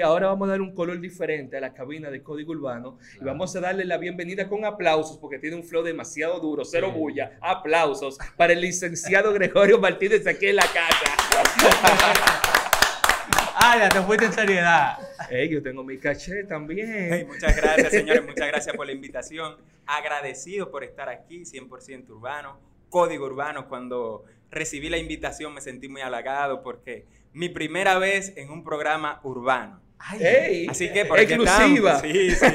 Ahora vamos a dar un color diferente a la cabina de Código Urbano y vamos a darle la bienvenida con aplausos porque tiene un flow demasiado duro, cero bulla. Aplausos para el licenciado Gregorio Martínez aquí en la casa. Ah, ya te fuiste en seriedad. Ey, yo tengo mi caché también. Hey, muchas gracias, señores. Muchas gracias por la invitación. Agradecido por estar aquí, 100% urbano, código urbano. Cuando recibí la invitación me sentí muy halagado porque mi primera vez en un programa urbano. Ey, Así que por aquí exclusiva. estamos. Sí, sí.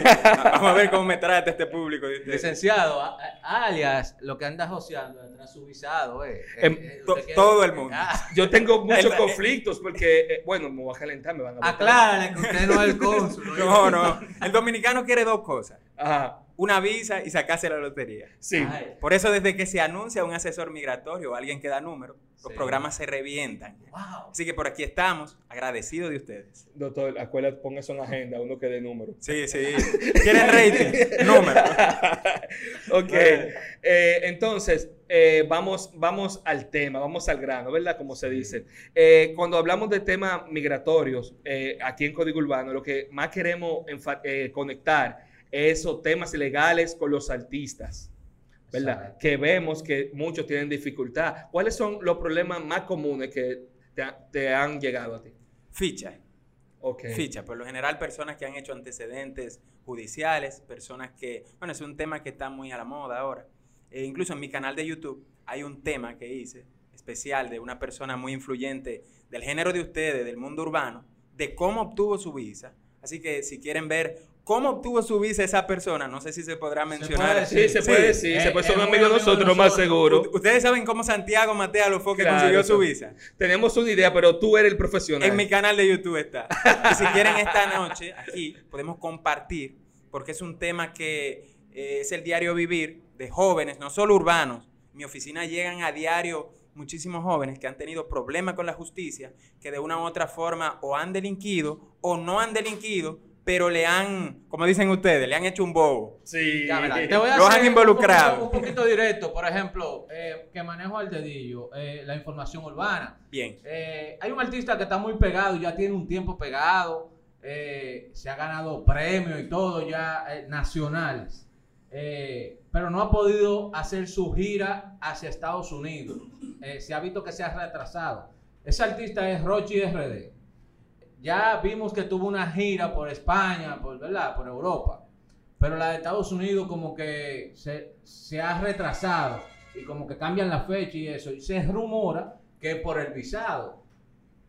Vamos a ver cómo me trata este público. Licenciado, a- a- alias, lo que anda joseando detrás su visado, eh. Em, Eh, eh, to- todo el mundo. Ah, Yo tengo muchos El- conflictos porque, eh, bueno, me voy a calentar, me van a. Aclárale que usted no es el cónsul. No, no. El dominicano quiere dos cosas. Ajá, Una visa y sacarse la lotería. sí. Ay, Por eso desde que se anuncia un asesor migratorio o alguien que da número, los Sí. programas se revientan. wow. Así que por aquí estamos, agradecidos de ustedes. Doctor, acuérdate, ponga eso en la agenda, uno que dé número. Sí, sí. ¿Quieren rating? Número. ok, eh, entonces eh, vamos, vamos al tema, vamos al grano, ¿verdad? Como se dice. Eh, cuando hablamos de temas migratorios eh, aquí en Código Urbano, lo que más queremos eh, conectar es esos temas legales con los artistas. ¿Verdad? Exacto. Que vemos que muchos tienen dificultad. ¿Cuáles son los problemas más comunes que te, te han llegado a ti? Ficha. Ok. Ficha. Por lo general, personas que han hecho antecedentes judiciales, personas que, bueno, es un tema que está muy a la moda ahora. E incluso en mi canal de YouTube hay un tema que hice especial de una persona muy influyente del género de ustedes, del mundo urbano, de cómo obtuvo su visa. Así que si quieren ver cómo obtuvo su visa esa persona, no sé si se podrá mencionar. Sí, se Sí. puede decir, se Eh, puede es ser un muy amigo de nosotros, más seguro. Ustedes saben cómo Santiago Matea lo fue que Claro, consiguió su sí. visa. Tenemos una idea, pero tú eres el profesional. En mi canal de YouTube está. Y si quieren esta noche, aquí podemos compartir, porque es un tema que eh, es el diario vivir de jóvenes, no solo urbanos. En mi oficina llegan a diario muchísimos jóvenes que han tenido problemas con la justicia, que de una u otra forma o han delinquido o no han delinquido, pero le han, como dicen ustedes, le han hecho un bobo. Sí. Ya, te voy a Los un poquito- Un poquito, directo, por ejemplo, eh, que manejo al dedillo, eh, la información urbana. Bien. Eh, hay un artista que está muy pegado, ya tiene un tiempo pegado, eh, se ha ganado premios y todo ya eh, nacionales, eh, pero no ha podido hacer su gira hacia Estados Unidos. Eh, se ha visto que se ha retrasado. Ese artista es Rochi RD. Ya vimos que tuvo una gira por España, por, ¿verdad? por Europa, pero la de Estados Unidos como que se, se ha retrasado y como que cambian la fecha y eso. Y se rumora que por el visado.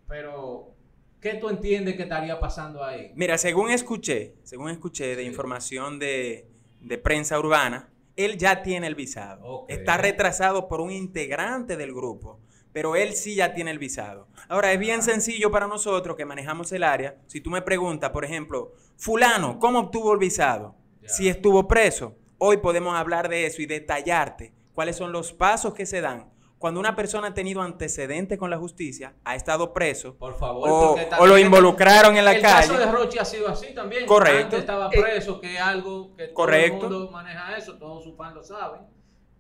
Pero, ¿qué tú entiendes que estaría pasando ahí? Mira, según escuché, según escuché de Sí. información de, de prensa urbana, él ya tiene el visado. Está retrasado por un integrante del grupo, pero él sí ya tiene el visado. Ahora, es bien sencillo para nosotros que manejamos el área. Si tú me preguntas, por ejemplo, fulano, ¿cómo obtuvo el visado? Si estuvo preso, hoy podemos hablar de eso y detallarte cuáles son los pasos que se dan cuando una persona ha tenido antecedentes con la justicia, ha estado preso, Por favor. o, lo involucraron en la el calle. caso de Rochi ha sido así también. Correcto. Antes estaba Eh, preso, que es algo que correcto. todo el mundo maneja eso, todos sus fans lo saben.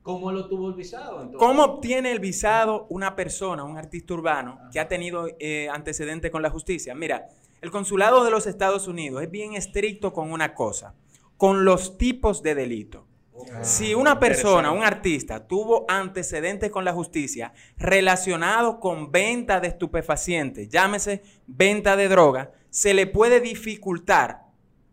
¿Cómo lo tuvo el visado? Entonces? ¿Cómo obtiene el visado una persona, un artista urbano, que ha tenido eh, antecedentes con la justicia? Mira, el consulado de los Estados Unidos es bien estricto con una cosa, con los tipos de delito. Ah, Si una persona, un artista, tuvo antecedentes con la justicia relacionados con venta de estupefacientes, llámese venta de droga, se le puede dificultar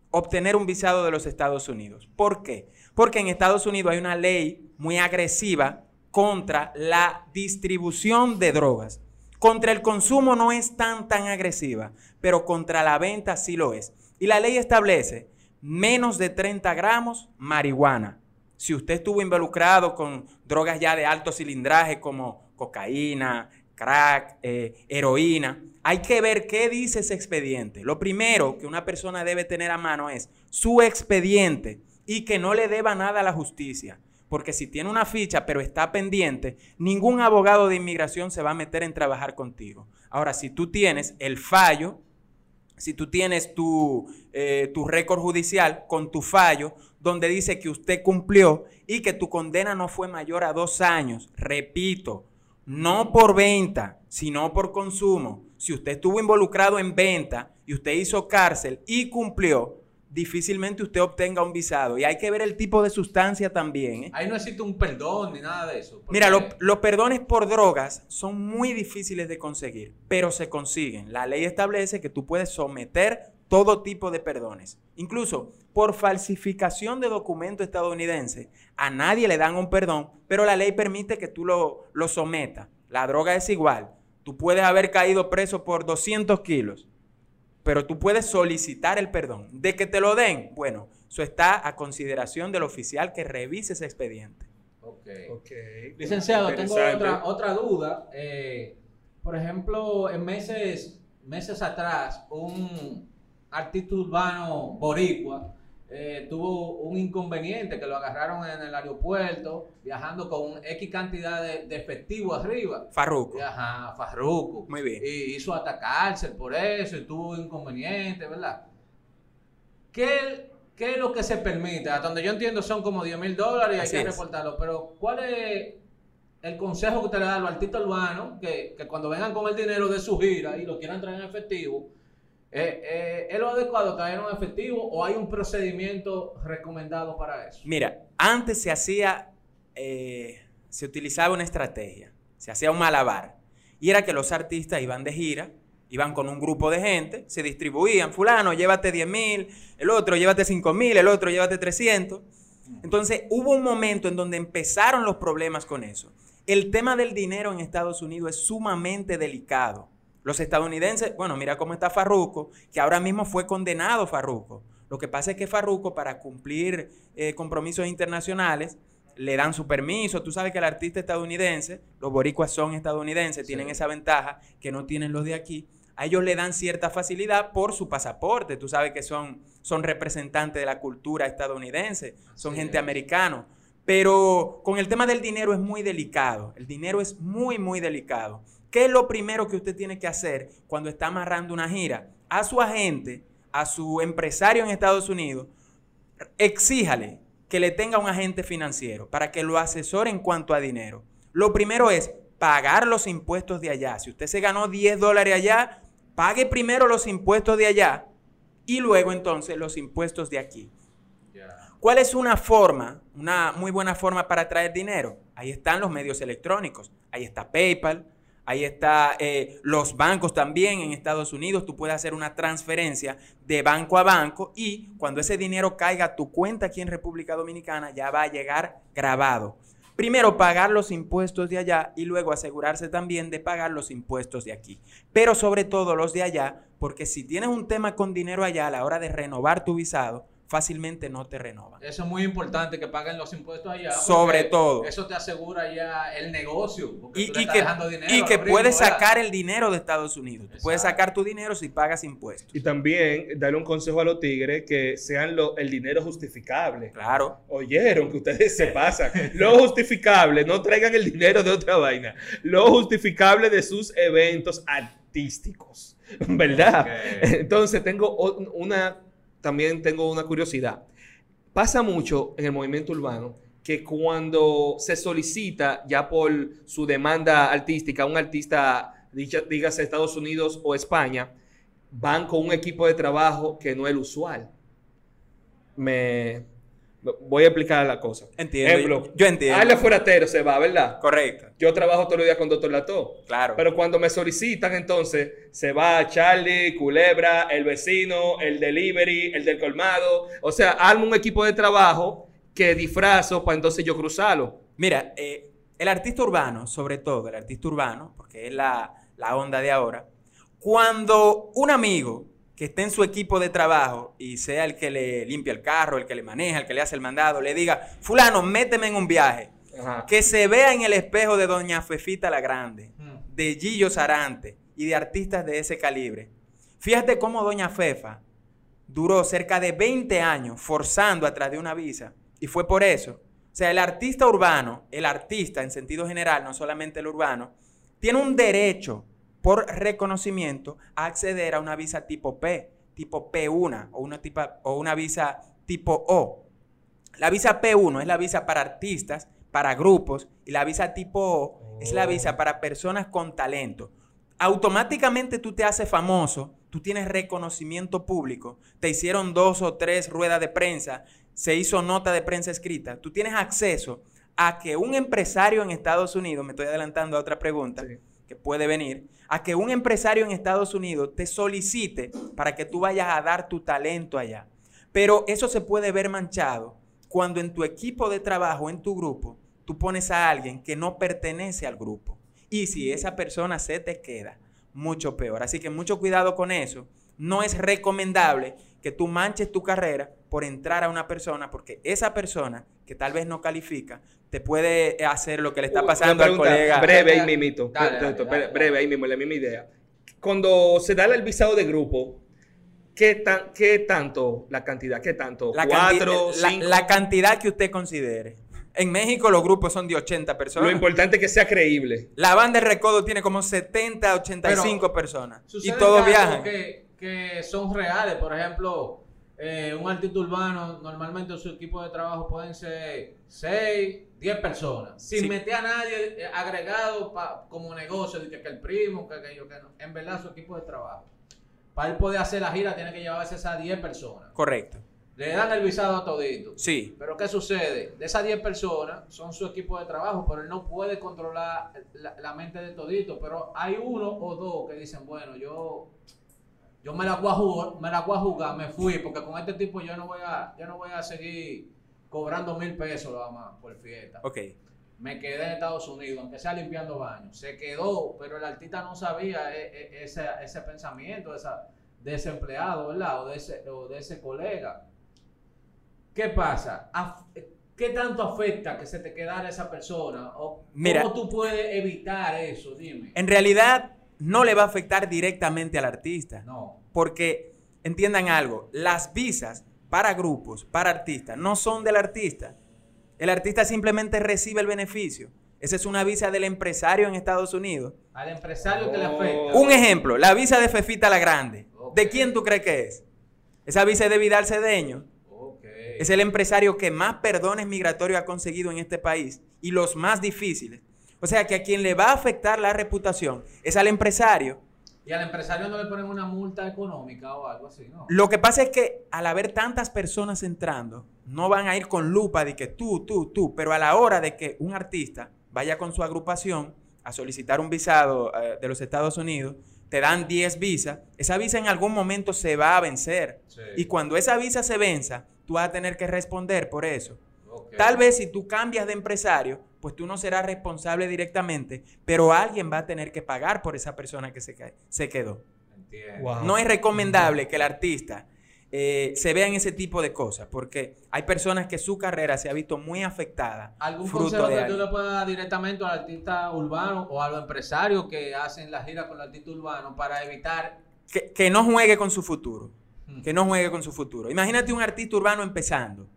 obtener un visado de los Estados Unidos. ¿Por qué? Porque en Estados Unidos hay una ley muy agresiva contra la distribución de drogas. Contra el consumo no es tan tan agresiva, pero contra la venta sí lo es. Y la ley establece menos de 30 gramos marihuana. Si usted estuvo involucrado con drogas ya de alto cilindraje como cocaína, crack, eh, heroína, hay que ver qué dice ese expediente. Lo primero que una persona debe tener a mano es su expediente y que no le deba nada a la justicia. Porque si tiene una ficha pero está pendiente, ningún abogado de inmigración se va a meter en trabajar contigo. Ahora, si tú tienes el fallo, si tú tienes tu, eh, tu récord judicial con tu fallo, donde dice que usted cumplió y que tu condena no fue mayor a dos años, repito, no por venta, sino por consumo. si usted estuvo involucrado en venta y usted hizo cárcel y cumplió, difícilmente usted obtenga un visado. Y hay que ver el tipo de sustancia también. ¿eh? Ahí no existe un perdón ni nada de eso. porque- Mira, lo- los perdones por drogas son muy difíciles de conseguir, pero se consiguen. La ley establece que tú puedes someter todo tipo de perdones. Incluso por falsificación de documento estadounidense, a nadie le dan un perdón, pero la ley permite que tú lo, lo sometas. La droga es igual. Tú puedes haber caído preso por 200 kilos, pero tú puedes solicitar el perdón. De que te lo den, bueno, eso está a consideración del oficial que revise ese expediente. Ok. Licenciado, tengo otra, otra duda. Eh, por ejemplo, en meses, meses atrás, un artista urbano boricua eh, tuvo un inconveniente que lo agarraron en el aeropuerto viajando con X cantidad de, de efectivo arriba. Farruko. Ajá, Farruko. Muy bien. Y hizo hasta cárcel por eso y tuvo inconveniente, ¿verdad? ¿Qué, qué es lo que se permite? Hasta donde yo entiendo son como 10 mil dólares y hay que reportarlo. Pero, ¿cuál es el consejo que usted le da a los artistas urbanos que, que cuando vengan con el dinero de su gira y lo quieran traer en efectivo, eh, eh, ¿es lo adecuado traer en efectivo o hay un procedimiento recomendado para eso? Mira, antes se hacía, eh, se utilizaba una estrategia, se hacía un malabar. Y era que los artistas iban de gira, iban con un grupo de gente, se distribuían, fulano, llévate 10 mil, el otro, llévate 5 mil, el otro, llévate 300. Entonces hubo un momento en donde empezaron los problemas con eso. El tema del dinero en Estados Unidos es sumamente delicado. Los estadounidenses, bueno, mira cómo está Farruko, que ahora mismo fue condenado Farruko. Lo que pasa es que Farruko, para cumplir eh, compromisos internacionales, le dan su permiso. Tú sabes que el artista estadounidense, los boricuas son estadounidenses, tienen esa ventaja que no tienen los de aquí. A ellos le dan cierta facilidad por su pasaporte. Tú sabes que son, son representantes de la cultura estadounidense, son gente americana. Pero con el tema del dinero es muy delicado. El dinero es muy, muy delicado. ¿Qué es lo primero que usted tiene que hacer cuando está amarrando una gira? A su agente, a su empresario en Estados Unidos, exíjale que le tenga un agente financiero para que lo asesore en cuanto a dinero. Lo primero es pagar los impuestos de allá. Si usted se ganó 10 dólares allá, pague primero los impuestos de allá y luego entonces los impuestos de aquí. ¿Cuál es una forma, una muy buena forma para traer dinero? Ahí están los medios electrónicos. Ahí está PayPal, ahí está eh, los bancos también en Estados Unidos. Tú puedes hacer una transferencia de banco a banco y cuando ese dinero caiga a tu cuenta aquí en República Dominicana ya va a llegar grabado. Primero pagar los impuestos de allá y luego asegurarse también de pagar los impuestos de aquí. Pero sobre todo los de allá, porque si tienes un tema con dinero allá a la hora de renovar tu visado, fácilmente no te renovan. Eso es muy importante que paguen los impuestos allá. Sobre todo. Eso te asegura ya el negocio. Porque Y, tú le y estás que, dejando dinero y a que los gringos, puedes ¿verdad? sacar el dinero de Estados Unidos. Tú puedes sacar tu dinero si pagas impuestos. Y también darle un consejo a los tigres que sean lo- el dinero justificable. Claro. Oyeron que ustedes se pasan. Lo justificable, no traigan el dinero de otra vaina. Lo justificable de sus eventos artísticos. ¿Verdad? Entonces tengo una, también tengo una curiosidad. Pasa mucho en el movimiento urbano que cuando se solicita ya por su demanda artística, un artista, dígase Estados Unidos o España, van con un equipo de trabajo que no es el usual. Me voy a explicar la cosa. Entiendo. Ejemplo, Yo entiendo. Ale Fueratero se va, ¿verdad? Correcto. Yo trabajo todos los días con Doctor Lato. Claro. Pero cuando me solicitan, entonces se va Charlie, Culebra, el vecino, el delivery, el del colmado. O sea, armo un equipo de trabajo que disfrazo para entonces yo cruzarlo. Mira, eh, el artista urbano, sobre todo el artista urbano, porque es la, la onda de ahora, cuando un amigo que esté en su equipo de trabajo y sea el que le limpia el carro, el que le maneja, el que le hace el mandado, le diga, fulano, méteme en un viaje, Ajá. que se vea en el espejo de Doña Fefita la Grande, Mm. de Gillo Sarante y de artistas de ese calibre. Fíjate cómo Doña Fefa duró cerca de 20 años forzando atrás de una visa y fue por eso. O sea, el artista urbano, el artista en sentido general, no solamente el urbano, tiene un derecho por reconocimiento a acceder a una visa tipo P, tipo P1 o una, tipa- o una visa tipo O. La visa P1 es la visa para artistas, para grupos, y la visa tipo O es la Oh. visa para personas con talento. automáticamente tú te haces famoso, tú tienes reconocimiento público, te hicieron dos o tres ruedas de prensa, se hizo nota de prensa escrita, tú tienes acceso a que un empresario en Estados Unidos, me estoy adelantando a otra pregunta Sí. Que puede venir, a que un empresario en Estados Unidos te solicite para que tú vayas a dar tu talento allá. Pero eso se puede ver manchado cuando en tu equipo de trabajo, en tu grupo, tú pones a alguien que no pertenece al grupo. Y si esa persona se te queda, mucho peor. Así que mucho cuidado con eso. No es recomendable que tú manches tu carrera por entrar a una persona, porque esa persona que tal vez no califica, te puede hacer lo que le está pasando al colega. Breve ahí dale, dale, dale. breve ahí mismo, la misma idea. Cuando se da el visado de grupo, ¿qué, tan, qué tanto la cantidad? ¿Qué tanto? La, ¿Cuatro? cinco? la cantidad que usted considere. En México los grupos son de 80 personas. Lo importante es que sea creíble. La banda de recodo tiene como 70, 85 personas. Y todos viajan. Que, que son reales. Por ejemplo, eh, un artista urbano, normalmente su equipo de trabajo pueden ser 6, 10 personas. Sin Sí. meter a nadie eh, agregado pa- como negocio, de que, que el primo, que aquello, que no. En verdad, su equipo de trabajo. Para él poder hacer la gira, tiene que llevarse esas 10 personas. Correcto. Le dan el visado a todito. Sí. Pero ¿qué sucede? De esas 10 personas son su equipo de trabajo, pero él no puede controlar la, la mente de todito. Pero hay uno o dos que dicen, bueno, yo, yo me la voy a jugar, me la voy a jugar, me fui, porque con este tipo yo no voy a, yo no voy a seguir cobrando mil pesos nada más por fiesta. Ok. Me quedé en Estados Unidos, aunque sea limpiando baños. Se quedó, pero el artista no sabía e- e- ese, ese pensamiento de, esa, de ese empleado, ¿verdad? O de ese, o de ese colega. ¿Qué pasa? ¿Qué tanto afecta que se te quedara esa persona? ¿O Mira. ¿Cómo tú puedes evitar eso? Dime. En realidad no le va a afectar directamente al artista. No. Porque entiendan algo, las visas para grupos, para artistas, no son del artista. El artista simplemente recibe el beneficio. Esa es una visa del empresario en Estados Unidos. Al empresario que le Oh. afecta. Un ejemplo, la visa de Fefita la Grande. ¿De quién tú crees que es? Esa visa es de Vidal Cedeño. Ok. Es el empresario que más perdones migratorios ha conseguido en este país y los más difíciles. O sea que a quien le va a afectar la reputación es al empresario. Y al empresario no le ponen una multa económica o algo así, ¿no? Lo que pasa es que al haber tantas personas entrando, no van a ir con lupa de que tú, tú, tú, pero a la hora de que un artista vaya con su agrupación a solicitar un visado eh, de los Estados Unidos, te dan 10 visas, esa visa en algún momento se va a vencer. Sí. Y cuando esa visa se venza, tú vas a tener que responder por eso. Tal vez si tú cambias de empresario, pues tú no serás responsable directamente, pero alguien va a tener que pagar por esa persona que se, se quedó. Wow. No es recomendable que el artista eh, se vea en ese tipo de cosas, porque hay personas que su carrera se ha visto muy afectada. ¿Algún fruto consejo de que tú le puedas dar directamente al artista urbano o a los empresarios que hacen la gira con el artista urbano para evitar Que, que no juegue con su futuro. Hmm. Que no juegue con su futuro. Imagínate un artista urbano empezando.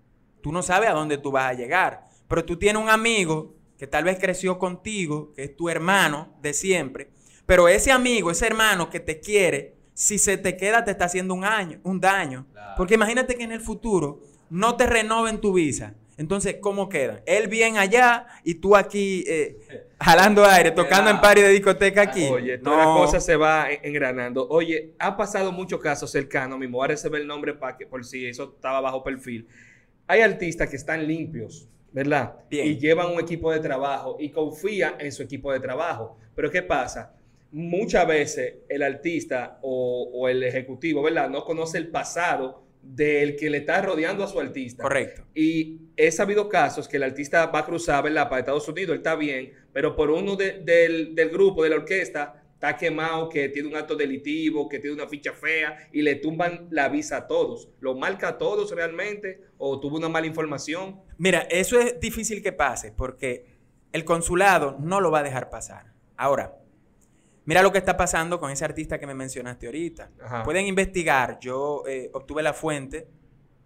Tú no sabes a dónde tú vas a llegar, pero tú tienes un amigo que tal vez creció contigo, que es tu hermano de siempre, pero ese amigo, ese hermano que te quiere, si se te queda te está haciendo un año, un daño. Claro. Porque imagínate que en el futuro no te renoven tu visa. Entonces, ¿cómo quedan? Él bien allá y tú aquí eh, jalando aire, tocando en party de discoteca aquí. Oye, toda la cosa se va en- engranando. Oye, ha pasado muchos casos cercanos, mismo ahora se ve el nombre para que por si eso estaba bajo perfil. Hay artistas que están limpios, ¿verdad? Bien. Y llevan un equipo de trabajo y confían en su equipo de trabajo. Pero ¿qué pasa? Muchas veces el artista o, o el ejecutivo, ¿verdad? No conoce el pasado del que le está rodeando a su artista. Correcto. Y he sabido casos que el artista va a cruzar, ¿verdad? Para Estados Unidos, él está bien, pero por uno de- del, del grupo, de la orquesta, está quemado, que tiene un acto delitivo, que tiene una ficha fea, y le tumban la visa a todos. ¿Lo marca a todos realmente? ¿O tuvo una mala información? Mira, eso es difícil que pase porque el consulado no lo va a dejar pasar. Ahora, mira lo que está pasando con ese artista que me mencionaste ahorita. Ajá. Pueden investigar, yo eh, obtuve la fuente,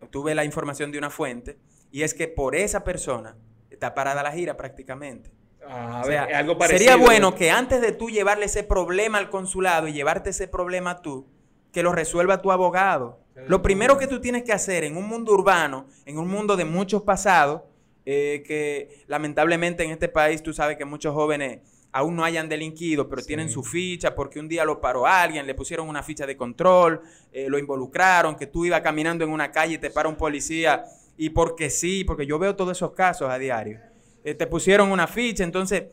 obtuve la información de una fuente, y es que por esa persona está parada la gira prácticamente. Ah, a O ver, sea, es algo parecido. sería bueno que antes de tú llevarle ese problema al consulado y llevarte ese problema tú, que lo resuelva tu abogado. Lo primero que tú tienes que hacer en un mundo urbano, en un mundo de muchos pasados, eh, que lamentablemente en este país tú sabes que muchos jóvenes aún no hayan delinquido, pero Sí. tienen su ficha porque un día lo paró alguien, le pusieron una ficha de control, eh, lo involucraron, que tú ibas caminando en una calle y te para un policía y porque sí, porque yo veo todos esos casos a diario. Eh, te pusieron una ficha, entonces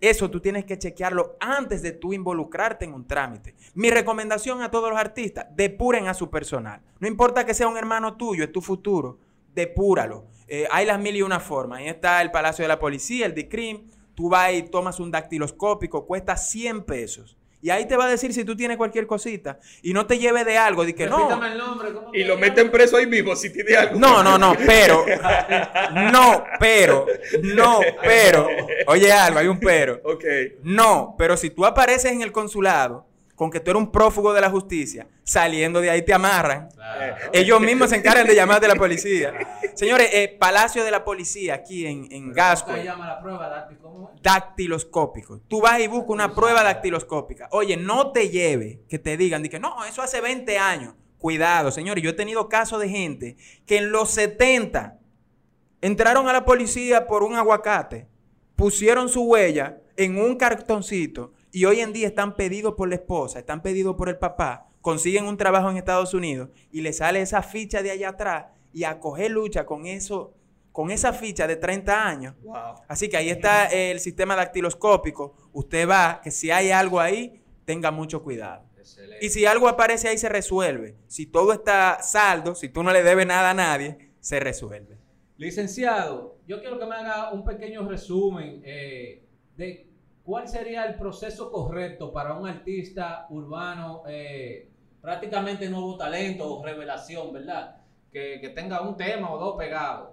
eso tú tienes que chequearlo antes de tú involucrarte en un trámite. Mi recomendación a todos los artistas, depuren a su personal. No importa que sea un hermano tuyo, es tu futuro, depúralo. Eh, hay las mil y una formas. Ahí está el Palacio de la Policía, el DICRIM. Tú vas y tomas un dactiloscópico, cuesta 100 pesos. Y ahí te va a decir si tú tienes cualquier cosita. Y no te lleve de algo, de que no. Repítame el nombre. ¿cómo Y lo meten preso ahí mismo si tiene algo. No, no, no, pero. No, pero. No, pero. Oye, algo, hay un pero. Ok. No, pero si tú apareces en el consulado con que tú eres un prófugo de la justicia, saliendo de ahí te amarran. Claro. Ellos mismos se encargan de llamar de la policía. Señores, eh, Palacio de la Policía aquí en, en ¿Cómo Gasco, se llama la prueba? ¿Cómo dactiloscópico. Tú vas y buscas una prueba dactiloscópica. Oye, no te lleve que te digan, di que no, eso hace 20 años. Cuidado, señores, yo he tenido casos de gente que en los 70 entraron a la policía por un aguacate, pusieron su huella en un cartoncito y hoy en día están pedidos por la esposa, están pedidos por el papá, consiguen un trabajo en Estados Unidos y le sale esa ficha de allá atrás y a coger lucha con eso, con esa ficha de 30 años. Wow. Así que ahí está el sistema dactiloscópico. Usted va, que si hay algo ahí, tenga mucho cuidado. Excelente. Y si algo aparece ahí, se resuelve. Si todo está saldo, si tú no le debes nada a nadie, se resuelve. Licenciado, yo quiero que me haga un pequeño resumen eh, de cuál sería el proceso correcto para un artista urbano, eh, prácticamente nuevo talento o revelación, ¿verdad? Que, que tenga un tema o dos pegados.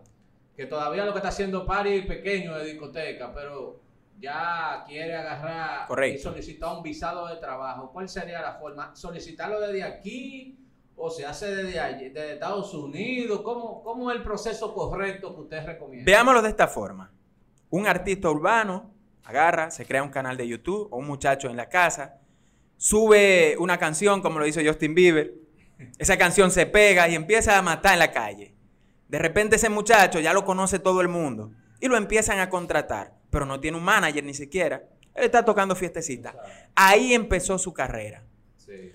Que todavía lo que está haciendo Pari pequeño de discoteca, pero ya quiere agarrar Correcto. y solicitar un visado de trabajo. ¿Cuál sería la forma? ¿Solicitarlo desde aquí? ¿O se hace desde, allí, desde Estados Unidos? ¿Cómo, ¿Cómo es el proceso correcto que usted recomienda? Veámoslo de esta forma. Un artista urbano agarra, se crea un canal de YouTube o un muchacho en la casa, sube una canción como lo hizo Justin Bieber, esa canción se pega y empieza a matar en la calle. De repente ese muchacho ya lo conoce todo el mundo y lo empiezan a contratar, pero no tiene un manager ni siquiera. Él está tocando fiestecita. Ahí empezó su carrera. Sí.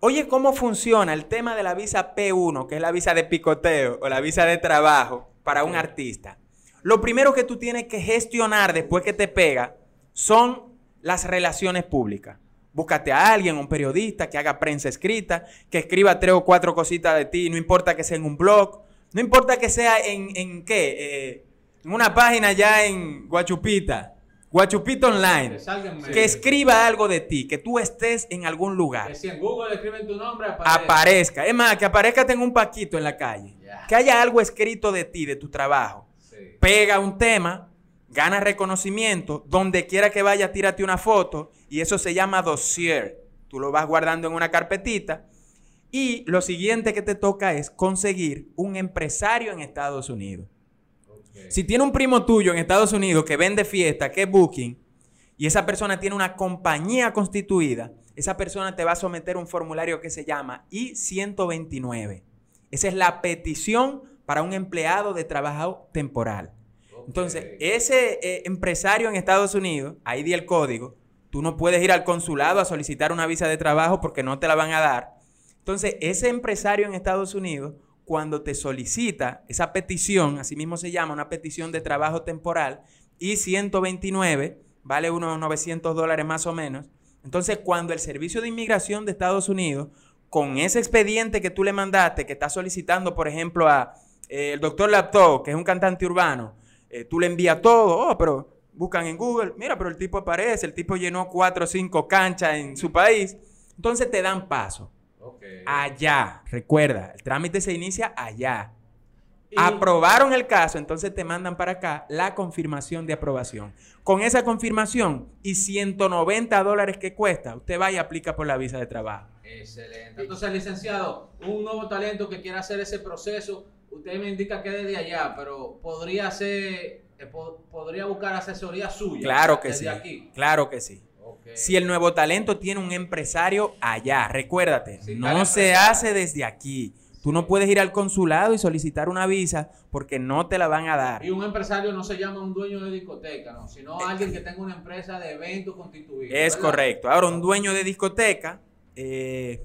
Oye, ¿cómo funciona el tema de la visa P1, que es la visa de picoteo o la visa de trabajo para un artista? Lo primero que tú tienes que gestionar después que te pega son las relaciones públicas. Búscate a alguien, un periodista que haga prensa escrita, que escriba tres o cuatro cositas de ti, no importa que sea en un blog, no importa que sea en, en qué, eh, en una página ya en Guachupita, Guachupita Online, Que escriba algo de ti, que tú estés en algún lugar Que si en Google escriben tu nombre, aparece. aparezca. Es más, que aparezca en un paquito en la calle. Que haya algo escrito de ti, de tu trabajo. Pega un tema, gana reconocimiento, donde quiera que vaya, tírate una foto y eso se llama dossier. Tú lo vas guardando en una carpetita y lo siguiente que te toca es conseguir un empresario en Estados Unidos. Si tiene un primo tuyo en Estados Unidos que vende fiesta, que es Booking, y esa persona tiene una compañía constituida, esa persona te va a someter un formulario que se llama I-129. Esa es la petición para un empleado de trabajo temporal. Entonces, ese eh, empresario en Estados Unidos, ahí di el código, tú no puedes ir al consulado a solicitar una visa de trabajo porque no te la van a dar. Entonces, ese empresario en Estados Unidos, cuando te solicita esa petición, así mismo se llama una petición de trabajo temporal, y 129, vale unos 900 dólares más o menos. Entonces, cuando el Servicio de Inmigración de Estados Unidos, con ese expediente que tú le mandaste, que está solicitando, por ejemplo, a eh, el doctor Laptop, que es un cantante urbano, eh, tú le envías todo, oh, pero buscan en Google, mira, pero el tipo aparece, el tipo llenó cuatro o cinco canchas en su país, entonces te dan paso. Ok. Allá, recuerda, el trámite se inicia allá. Y- Aprobaron el caso, entonces te mandan para acá la confirmación de aprobación. Con esa confirmación y 190 dólares que cuesta, usted va y aplica por la visa de trabajo. Excelente. Entonces, licenciado, un nuevo talento que quiera hacer ese proceso, usted me indica que desde allá, pero podría ser, eh, po- podría buscar asesoría suya. Claro que desde sí. aquí. Claro que sí. Si el nuevo talento tiene un empresario allá, recuérdate, Sí, no se empresario. hace desde aquí. Tú no puedes ir al consulado y solicitar una visa porque no te la van a dar. Y un empresario no se llama un dueño de discoteca, ¿no? sino alguien que tenga una empresa de eventos constituidos. Es ¿verdad? correcto. Ahora, un dueño de discoteca eh,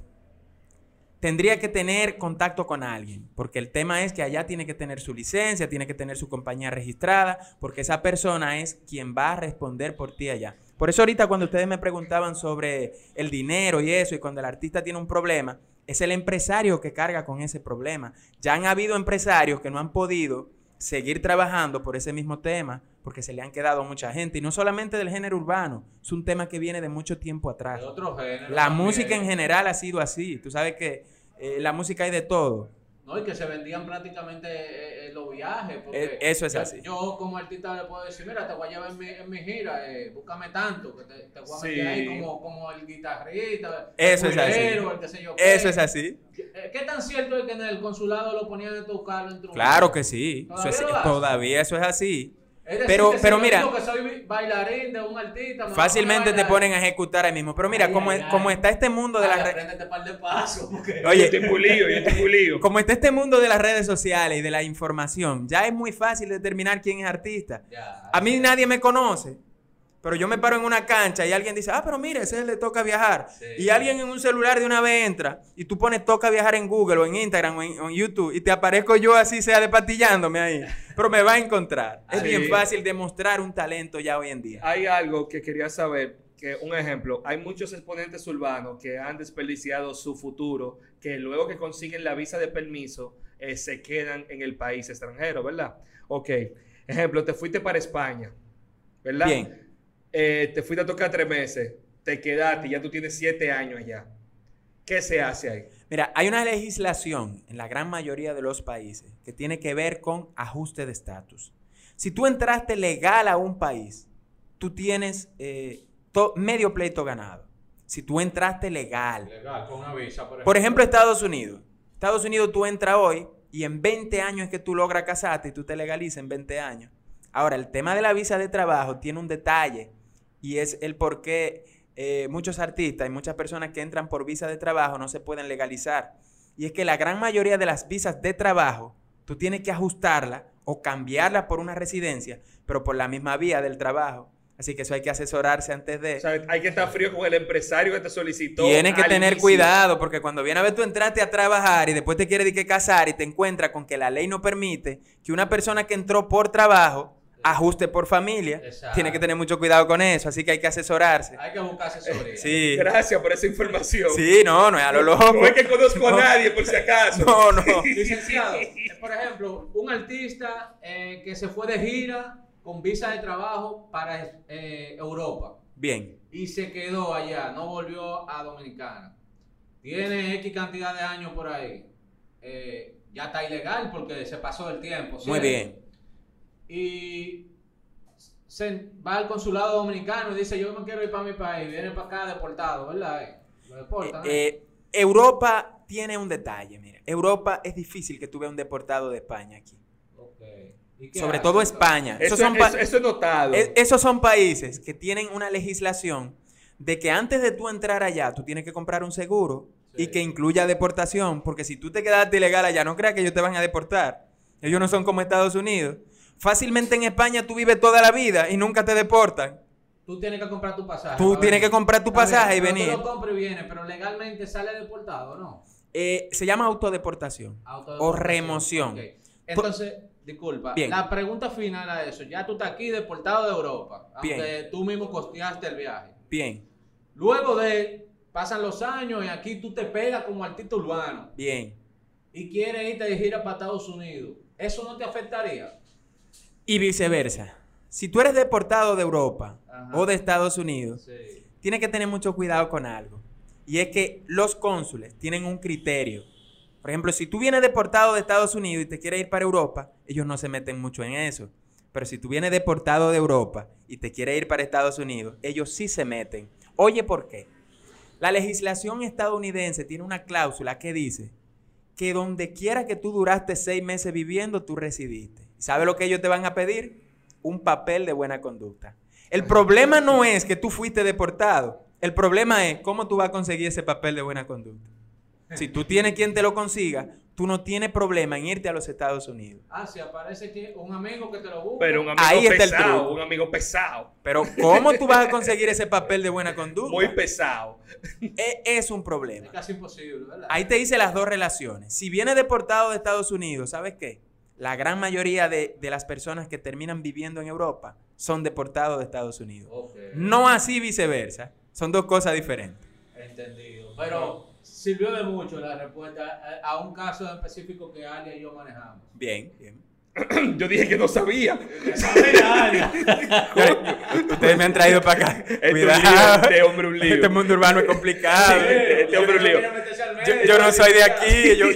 tendría que tener contacto con alguien, porque el tema es que allá tiene que tener su licencia, tiene que tener su compañía registrada, porque esa persona es quien va a responder por ti allá. Por eso ahorita cuando ustedes me preguntaban sobre el dinero y eso, y cuando el artista tiene un problema, es el empresario que carga con ese problema. Ya han habido empresarios que no han podido seguir trabajando por ese mismo tema, porque se le han quedado a mucha gente, y no solamente del género urbano, es un tema que viene de mucho tiempo atrás. De otro género La también. música en general ha sido así, tú sabes que eh, la música hay de todo. No, y que se vendían prácticamente eh, eh, los viajes. Porque Eh, eso es así. Yo, como artista le puedo decir, mira, te voy a llevar en mi, en mi gira, eh, búscame tanto, que te, te voy a meter Sí. ahí como, como el guitarrista, Eso el es así. culero, el qué sé yo qué. Eso es así. ¿Qué tan cierto es que en el consulado lo ponían a tocar en Claro que sí. Eso ¿Todavía es- lo hace? todavía eso es así. Decir, Pero- mira- que soy bailarín de un artista. me Fácilmente te ponen a ejecutar ahí mismo. Pero mira, Ay, como, ay, ay. como está este mundo de las redes... Yo Oye, estoy pulido, yo estoy pulido. como está este mundo de las redes sociales y de la información, ya es muy fácil determinar quién es artista. Ya, A mí nadie me conoce, pero yo me paro en una cancha y alguien dice, ah, pero mire, ese le toca viajar. Sí. Y alguien en un celular de una vez entra y tú pones toca viajar en Google o en Instagram o en, o en YouTube y te aparezco yo así, sea despatillándome ahí. Pero me va a encontrar. Es bien fácil demostrar un talento ya hoy en día. Hay algo que quería saber, que un ejemplo, hay muchos exponentes urbanos que han desperdiciado su futuro, que luego que consiguen la visa de permiso, eh, se quedan en el país extranjero, ¿verdad? Ok, ejemplo, te fuiste para España, ¿verdad? Bien. Eh, te fuiste a tocar tres meses, te quedaste, ya tú tienes siete años allá. ¿Qué se hace ahí? Mira, hay una legislación en la gran mayoría de los países que tiene que ver con ajuste de estatus. Si tú entraste legal a un país, tú tienes eh, medio pleito ganado. Si tú entraste legal. Legal, con una visa, por ejemplo. Por ejemplo, Estados Unidos. Estados Unidos tú entras hoy y en 20 años es que tú logras casarte y tú te legalizas en 20 años. Ahora, el tema de la visa de trabajo tiene un detalle y es el por qué eh, muchos artistas y muchas personas que entran por visa de trabajo no se pueden legalizar. Y es que la gran mayoría de las visas de trabajo, tú tienes que ajustarla o cambiarla por una residencia, pero por la misma vía del trabajo. Así que eso hay que asesorarse antes de... O sea, hay que estar frío con el empresario que te solicitó. Tienes que tener inicio. cuidado porque cuando viene a ver tú entraste a trabajar y después te quieres de que casar y te encuentras con que la ley no permite que una persona que entró por trabajo ajuste por familia. Exacto. Tiene que tener mucho cuidado con eso, así que hay que asesorarse. Hay que buscar asesoría. Sí. Gracias por esa información. Sí, no, no es a lo loco. No es que conozco No. a nadie, por si acaso. No, no. Licenciado, por ejemplo, un artista eh, que se fue de gira con visa de trabajo para eh, Europa Bien. y se quedó allá, no volvió a Dominicana. Tiene X cantidad de años por ahí. Eh, ya está ilegal porque se pasó del tiempo. Muy bien. Y se va al consulado dominicano y dice, yo me quiero ir para mi país. Viene para acá deportado, ¿verdad? Eh, Lo deportan. ¿eh? Eh, Europa tiene un detalle, mira. Europa es difícil que tú veas un deportado de España aquí. Ok. ¿Y qué Sobre hace, todo? España. Eso, Esos son eso- eso he notado. Es- esos son países que tienen una legislación de que antes de tú entrar allá, tú tienes que comprar un seguro Sí. y que incluya deportación, porque si tú te quedaste ilegal allá, no creas que ellos te van a deportar. Ellos no son como Estados Unidos. Fácilmente en España tú vives toda la vida y nunca te deportan. Tú tienes que comprar tu pasaje. Tú tienes que comprar tu pasaje y venir. Tú lo compras y vienes, pero legalmente sale deportado, ¿no? Eh, se llama autodeportación o Autodeportación. remoción. Ok. Entonces, disculpa, Bien. la pregunta final a eso, ya tú estás aquí deportado de Europa, Bien. aunque tú mismo costeaste el viaje. Bien, Luego de, pasan los años y aquí tú te pegas como artista urbano bien. y quieres irte de gira para Estados Unidos. ¿Eso no te afectaría? Y viceversa. Si tú eres deportado de Europa Ajá. o de Estados Unidos, Sí. tienes que tener mucho cuidado con algo. Y es que los cónsules tienen un criterio. Por ejemplo, si tú vienes deportado de Estados Unidos y te quieres ir para Europa, ellos no se meten mucho en eso. Pero si tú vienes deportado de Europa y te quieres ir para Estados Unidos, ellos sí se meten. Oye, ¿por qué? La legislación estadounidense tiene una cláusula que dice que donde quiera que tú duraste seis meses viviendo, tú residiste. ¿Sabes lo que ellos te van a pedir? Un papel de buena conducta. El problema no es que tú fuiste deportado. El problema es cómo tú vas a conseguir ese papel de buena conducta. Si tú tienes quien te lo consiga, tú no tienes problema en irte a los Estados Unidos. Ah, si aparece que un amigo que te lo busca. Pero un amigo Ahí está el pesado, truco. un amigo pesado, Pero ¿cómo tú vas a conseguir ese papel de buena conducta? muy pesado. E- es un Es problema. casi imposible, ¿verdad? Ahí te dice las dos relaciones. Si viene deportado de Estados Unidos, ¿sabes qué? La gran mayoría de, de las personas que terminan viviendo en Europa son deportados de Estados Unidos. No así viceversa. Son dos cosas diferentes. Entendido. Pero sirvió de mucho la respuesta a, a un caso específico que Alia y yo manejamos. Bien, bien. Yo dije que no sabía. Ustedes me han traído para acá. Este un Cuidado. lío, este hombre un lío. Este mundo urbano es complicado. Sí. este hombre un lío. Yo, yo no soy de aquí. Yo,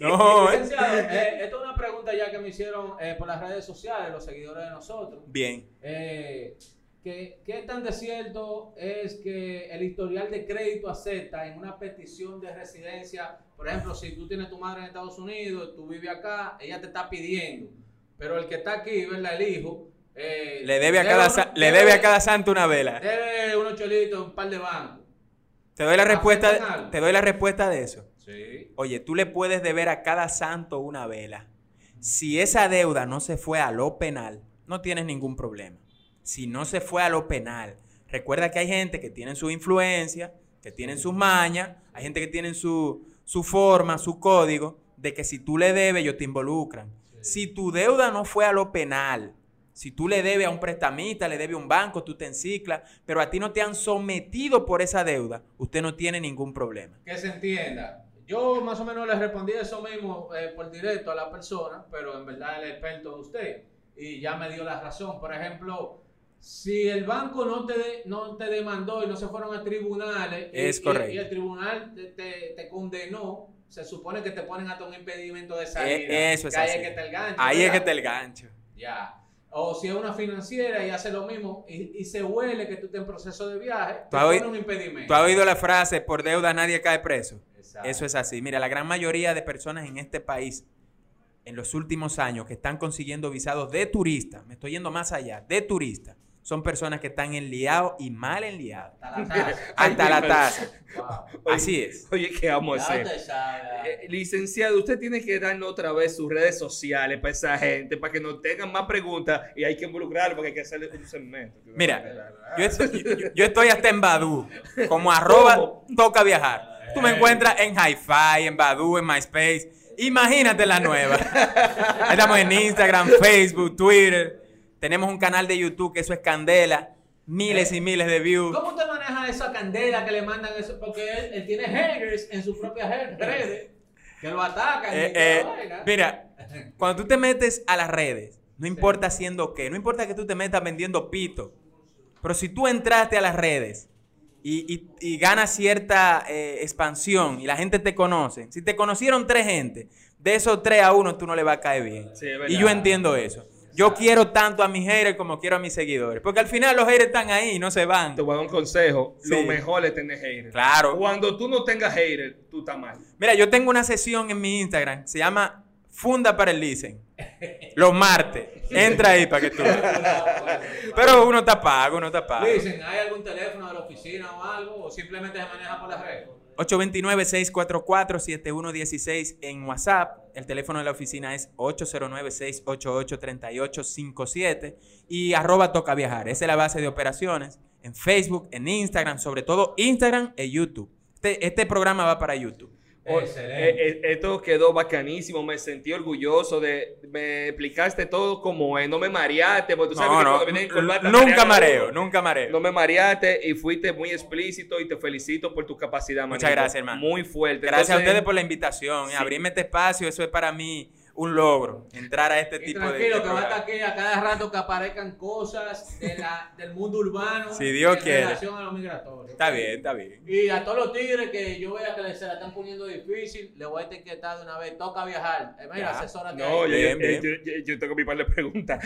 no, eh. Eh, esto es una pregunta ya que me hicieron eh, por las redes sociales, los seguidores de nosotros. Bien. Eh, ¿qué, ¿Qué tan de cierto es que el historial de crédito acepta en una petición de residencia? Por ejemplo, si tú tienes tu madre en Estados Unidos, tú vives acá, ella te está pidiendo, pero el que está aquí, ¿verdad? El hijo. eh, Le debe a cada, uno- le debe a cada santo una vela. Debe unos chelitos, un par de bancos. Te doy la respuesta, te doy la respuesta de eso. Sí. Oye, tú le puedes deber a cada santo una vela. Si esa deuda no se fue a lo penal, no tienes ningún problema. Si no se fue a lo penal, recuerda que hay gente que tiene su influencia, que tienen sus mañas, hay gente que tiene su, su forma, su código, de que si tú le debes, ellos te involucran. Si tu deuda no fue a lo penal, si tú le debes a un prestamista, le debes a un banco, tú te enciclas, pero a ti no te han sometido por esa deuda, usted no tiene ningún problema. Que se entienda. Yo más o menos le respondí eso mismo eh, por directo a la persona, pero en verdad el experto es usted. Y ya me dio la razón. Por ejemplo, si el banco no te, de- no te demandó y no se fueron a tribunales, y- Es y- correcto. Y, el tribunal te, te- te condenó, se supone que te ponen hasta un impedimento de Eh, salida. eso es que ahí así. es que te el gancho. Ahí es que te el gancho. Ya. O si es una financiera y hace lo mismo y, y se huele que tú estás en proceso de viaje, te ¿Tú pone un impedimento. ¿Tú has oído la frase, por deuda nadie cae preso? Exacto. Eso es así. Mira, la gran mayoría de personas en este país, en los últimos años, que están consiguiendo visados de turista, me estoy yendo más allá, de turista, son personas que están enliados y mal enliados. Hasta la taza. Hasta la taza. Wow. Así es. Oye, ¿qué vamos a hacer? Eh, licenciado, usted tiene que darnos otra vez sus redes sociales para esa gente, para que nos tengan más preguntas y hay que involucrarlo porque hay que hacerle un segmento. Mira, yo estoy, yo- yo estoy hasta en Badu, como arroba ¿Cómo? toca viajar. Tú me encuentras en Hi-Fi, en Badu, en MySpace. Imagínate la nueva. Estamos en Instagram, Facebook, Twitter. Tenemos un canal de YouTube que eso es Candela. Miles y miles de views. ¿Cómo usted maneja esa candela que le mandan eso? Porque él, él tiene haters en sus propias redes que lo atacan. Eh, eh, mira, cuando tú te metes a las redes, no importa haciendo qué, no importa que tú te metas vendiendo pito, pero si tú entraste a las redes y, y- y ganas cierta eh, expansión y la gente te conoce, si te conocieron tres gente, de esos tres a uno tú no le va a caer bien. Sí, y yo entiendo eso. Yo quiero tanto a mis haters como quiero a mis seguidores, porque al final los haters están ahí, no se van. Te voy a dar un consejo. Sí. Lo mejor es tener haters. Claro. Cuando tú no tengas haters, tú estás mal. Mira, yo tengo una sesión en mi Instagram, se llama Funda para el Licen. Los martes. Entra ahí para que tú. Pero uno está pago, uno está pago. Dicen, ¿hay algún teléfono de la oficina o algo? ¿O simplemente se maneja por las redes? 829-644-7116 en WhatsApp. El teléfono de la oficina es 809-688-3857. Y arroba toca viajar. Esa es la base de operaciones. En Facebook, en Instagram, sobre todo Instagram e YouTube. Este, este programa va para YouTube. O- Excelente. eh, eh, esto quedó bacanísimo, me sentí orgulloso de, me explicaste todo como es, no me mareaste, porque tú sabes No, que no, cuando vienen en corbata nunca mareo, nunca mareo. No me mareaste y fuiste muy explícito y te felicito por tu capacidad, Muchas manito. gracias, hermano. Muy fuerte. Gracias a ustedes por la invitación. Sí. Abrirme este espacio, eso es para mí un logro. Entrar a este Y tipo de. tranquilo, de que va a estar programa. aquí a cada rato que aparezcan cosas de la, del mundo urbano Si Dios en quiere. relación a los migratorios. Está bien, está bien. Y a todos los tigres que yo vea que se la están poniendo difícil, le voy a etiquetar de una vez. Toca viajar. Eh, mira, Ya. asesórate No, ahí. yo, Bien, yo- bien. yo- yo- yo tengo mi par de preguntas.